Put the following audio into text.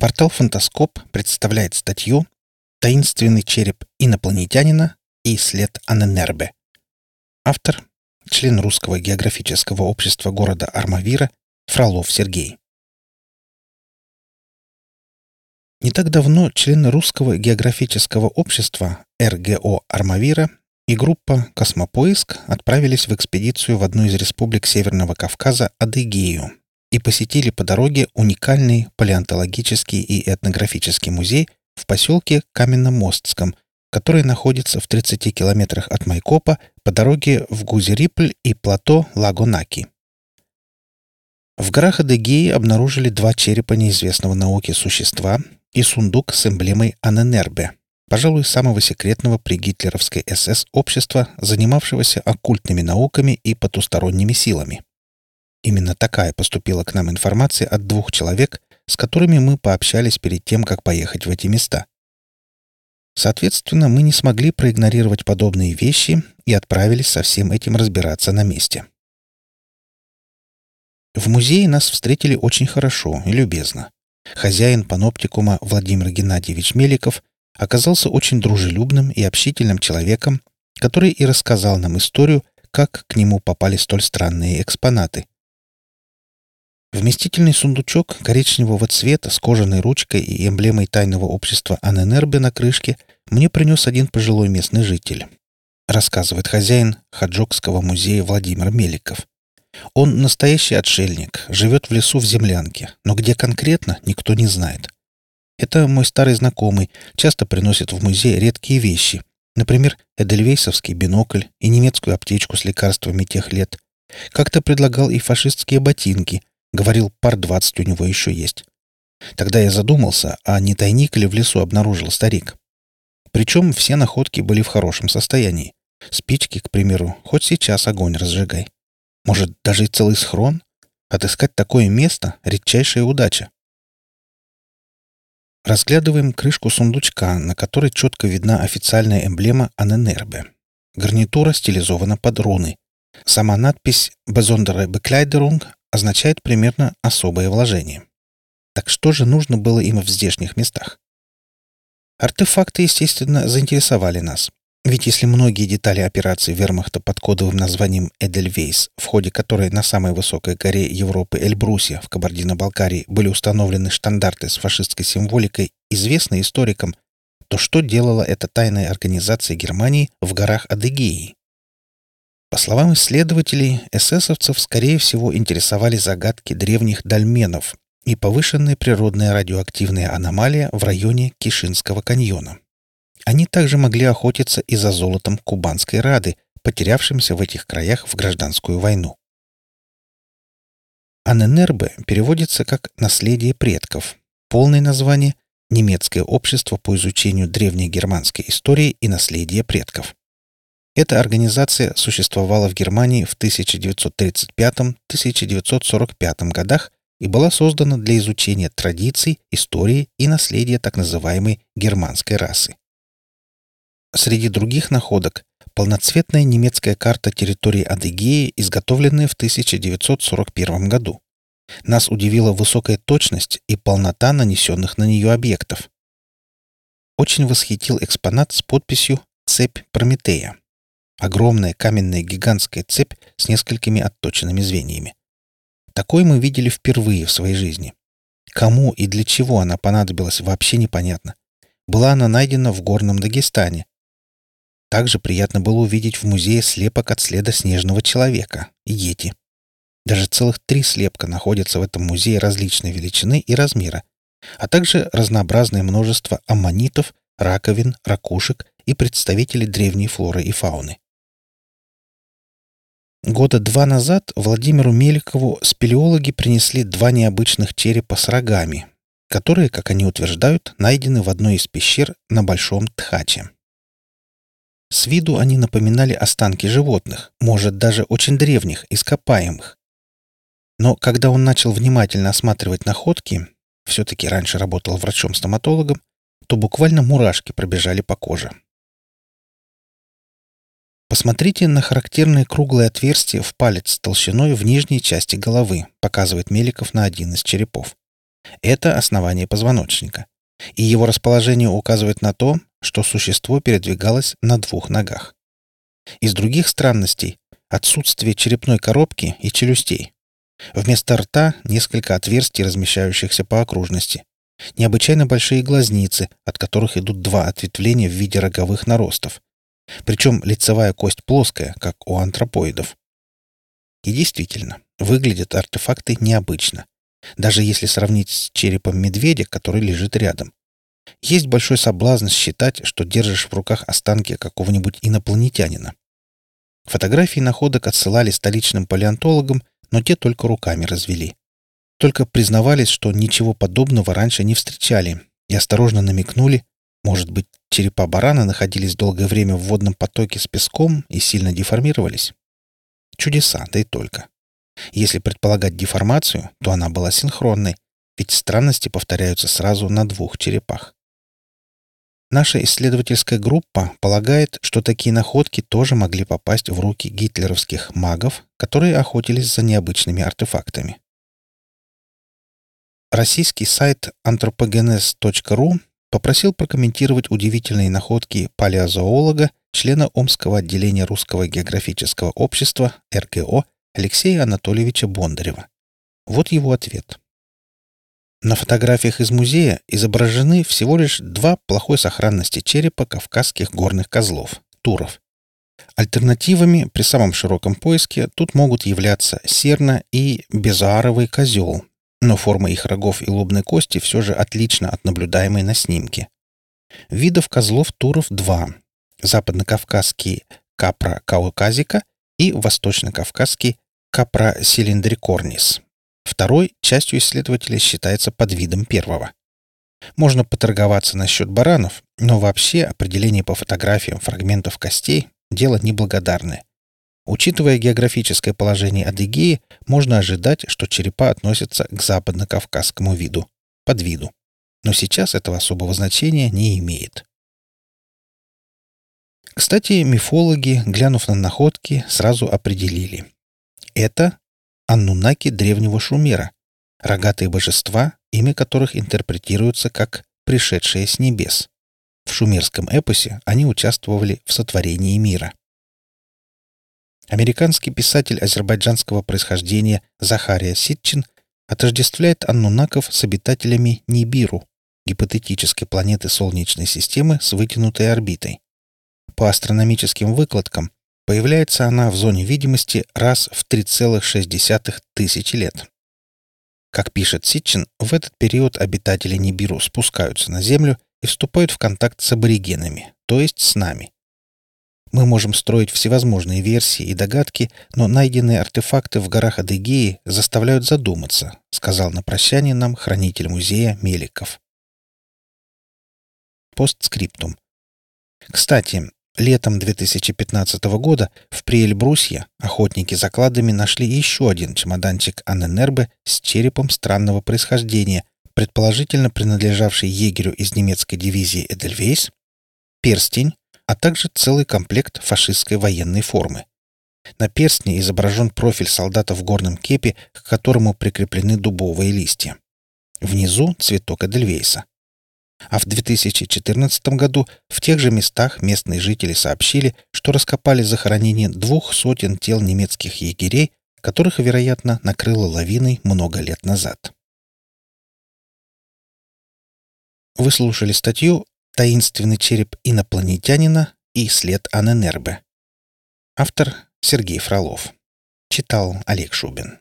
Портал «Фантаскоп» представляет статью «Таинственный череп инопланетянина и след Аненербе». Автор – член Русского географического общества города Армавира Фролов Сергей. Не так давно члены Русского географического общества РГО Армавира и группа «Космопоиск» отправились в экспедицию в одну из республик Северного Кавказа Адыгею, и посетили по дороге уникальный палеонтологический и этнографический музей в поселке Каменномостском, который находится в 30 километрах от Майкопа по дороге в Гузерипль и плато Лагонаки. В горах Адыгеи обнаружили два черепа неизвестного науке существа и сундук с эмблемой Аненербе, пожалуй, самого секретного при гитлеровской СС общества, занимавшегося оккультными науками и потусторонними силами. Именно такая поступила к нам информация от двух человек, с которыми мы пообщались перед тем, как поехать в эти места. Соответственно, мы не смогли проигнорировать подобные вещи и отправились со всем этим разбираться на месте. В музее нас встретили очень хорошо и любезно. Хозяин паноптикума Владимир Геннадьевич Меликов оказался очень дружелюбным и общительным человеком, который и рассказал нам историю, как к нему попали столь странные экспонаты — Вместительный сундучок коричневого цвета с кожаной ручкой и эмблемой тайного общества Аненербе на крышке мне принес один пожилой местный житель. Рассказывает хозяин Хаджокского музея Владимир Меликов. Он настоящий отшельник, живет в лесу в землянке, но где конкретно, никто не знает. Это мой старый знакомый, часто приносит в музей редкие вещи, например, эдельвейсовский бинокль и немецкую аптечку с лекарствами тех лет. Как-то предлагал и фашистские ботинки, Говорил, пар двадцать у него еще есть. Тогда я задумался, а не тайник ли в лесу обнаружил старик. Причем все находки были в хорошем состоянии. Спички, к примеру, хоть сейчас огонь разжигай. Может, даже и целый схрон? Отыскать такое место — редчайшая удача. Разглядываем крышку сундучка, на которой четко видна официальная эмблема Аненербе. Гарнитура стилизована под руны. Сама надпись «Besondere Bekleiderung» означает примерно особое вложение. Так что же нужно было им в здешних местах? Артефакты, естественно, заинтересовали нас. Ведь если многие детали операции вермахта под кодовым названием «Эдельвейс», в ходе которой на самой высокой горе Европы Эльбрусе в Кабардино-Балкарии были установлены штандарты с фашистской символикой, известны историкам, то что делала эта тайная организация Германии в горах Адыгеи? По словам исследователей, эсэсовцев, скорее всего, интересовали загадки древних дольменов и повышенная природная радиоактивная аномалия в районе Кишинского каньона. Они также могли охотиться и за золотом Кубанской Рады, потерявшимся в этих краях в гражданскую войну. Аненербе переводится как «наследие предков», полное название — «Немецкое общество по изучению древней германской истории и наследия предков». Эта организация существовала в Германии в 1935-1945 годах и была создана для изучения традиций, истории и наследия так называемой германской расы. Среди других находок полноцветная немецкая карта территории Адыгеи, изготовленная в 1941 году. Нас удивила высокая точность и полнота нанесенных на нее объектов. Очень восхитил экспонат с подписью «Цепь Прометея». Огромная каменная гигантская цепь с несколькими отточенными звеньями. Такой мы видели впервые в своей жизни. Кому и для чего она понадобилась, вообще непонятно. Была она найдена в горном Дагестане. Также приятно было увидеть в музее слепок от следа снежного человека и йети. Даже целых три слепка находятся в этом музее различной величины и размера, а также разнообразное множество аммонитов, раковин, ракушек и представителей древней флоры и фауны. Года два назад Владимиру Меликову спелеологи принесли два необычных черепа с рогами, которые, как они утверждают, найдены в одной из пещер на Большом Тхаче. С виду они напоминали останки животных, может, даже очень древних, ископаемых. Но когда он начал внимательно осматривать находки, все-таки раньше работал врачом-стоматологом, то буквально мурашки пробежали по коже. Посмотрите на характерное круглое отверстие в палец толщиной в нижней части головы, показывает Меликов на один из черепов. Это основание позвоночника. И его расположение указывает на то, что существо передвигалось на двух ногах. Из других странностей – отсутствие черепной коробки и челюстей. Вместо рта несколько отверстий, размещающихся по окружности. Необычайно большие глазницы, от которых идут два ответвления в виде роговых наростов. Причем лицевая кость плоская, как у антропоидов. И действительно, выглядят артефакты необычно. Даже если сравнить с черепом медведя, который лежит рядом. Есть большой соблазн считать, что держишь в руках останки какого-нибудь инопланетянина. Фотографии находок отсылали столичным палеонтологам, но те только руками развели. Только признавались, что ничего подобного раньше не встречали, и осторожно намекнули, может быть, черепа барана находились долгое время в водном потоке с песком и сильно деформировались. Чудеса, да и только. Если предполагать деформацию, то она была синхронной, ведь странности повторяются сразу на двух черепах. Наша исследовательская группа полагает, что такие находки тоже могли попасть в руки гитлеровских магов, которые охотились за необычными артефактами. Российский сайт anthropogenes.ru попросил прокомментировать удивительные находки палеозоолога, члена Омского отделения Русского географического общества РГО Алексея Анатольевича Бондарева. Вот его ответ. На фотографиях из музея изображены всего лишь два плохой сохранности черепа кавказских горных козлов – туров. Альтернативами при самом широком поиске тут могут являться серна и безааровый козел, но форма их рогов и лобной кости все же отлична от наблюдаемой на снимке. Видов козлов туров два – западнокавказский капра кауказика и восточнокавказский капра силиндрикорнис – Второй частью исследователей считается подвидом первого. Можно поторговаться насчет баранов, но вообще определение по фотографиям фрагментов костей – дело неблагодарное. Учитывая географическое положение Адыгеи, можно ожидать, что черепа относятся к западно-кавказскому виду, подвиду. Но сейчас этого особого значения не имеет. Кстати, мифологи, глянув на находки, сразу определили. Это аннунаки древнего Шумера, рогатые божества, имя которых интерпретируется как «пришедшие с небес». В шумерском эпосе они участвовали в сотворении мира. Американский писатель азербайджанского происхождения Захария Ситчин отождествляет аннунаков с обитателями Нибиру, гипотетической планеты Солнечной системы с вытянутой орбитой. По астрономическим выкладкам Появляется она в зоне видимости раз в 3,6 тысячи лет. Как пишет Ситчин, в этот период обитатели Нибиру спускаются на Землю и вступают в контакт с аборигенами, то есть с нами. Мы можем строить всевозможные версии и догадки, но найденные артефакты в горах Адыгеи заставляют задуматься, сказал на прощание нам хранитель музея Меликов. Постскриптум. Кстати, Летом 2015 года в Приэльбрусье охотники за кладами нашли еще один чемоданчик Анненербе с черепом странного происхождения, предположительно принадлежавший егерю из немецкой дивизии Эдельвейс, перстень, а также целый комплект фашистской военной формы. На перстне изображен профиль солдата в горном кепе, к которому прикреплены дубовые листья. Внизу цветок Эдельвейса. А в 2014 году в тех же местах местные жители сообщили, что раскопали захоронение двух сотен тел немецких егерей, которых, вероятно, накрыло лавиной много лет назад. Вы слушали статью «Таинственный череп инопланетянина и след Аненербе». Автор Сергей Фролов. Читал Олег Шубин.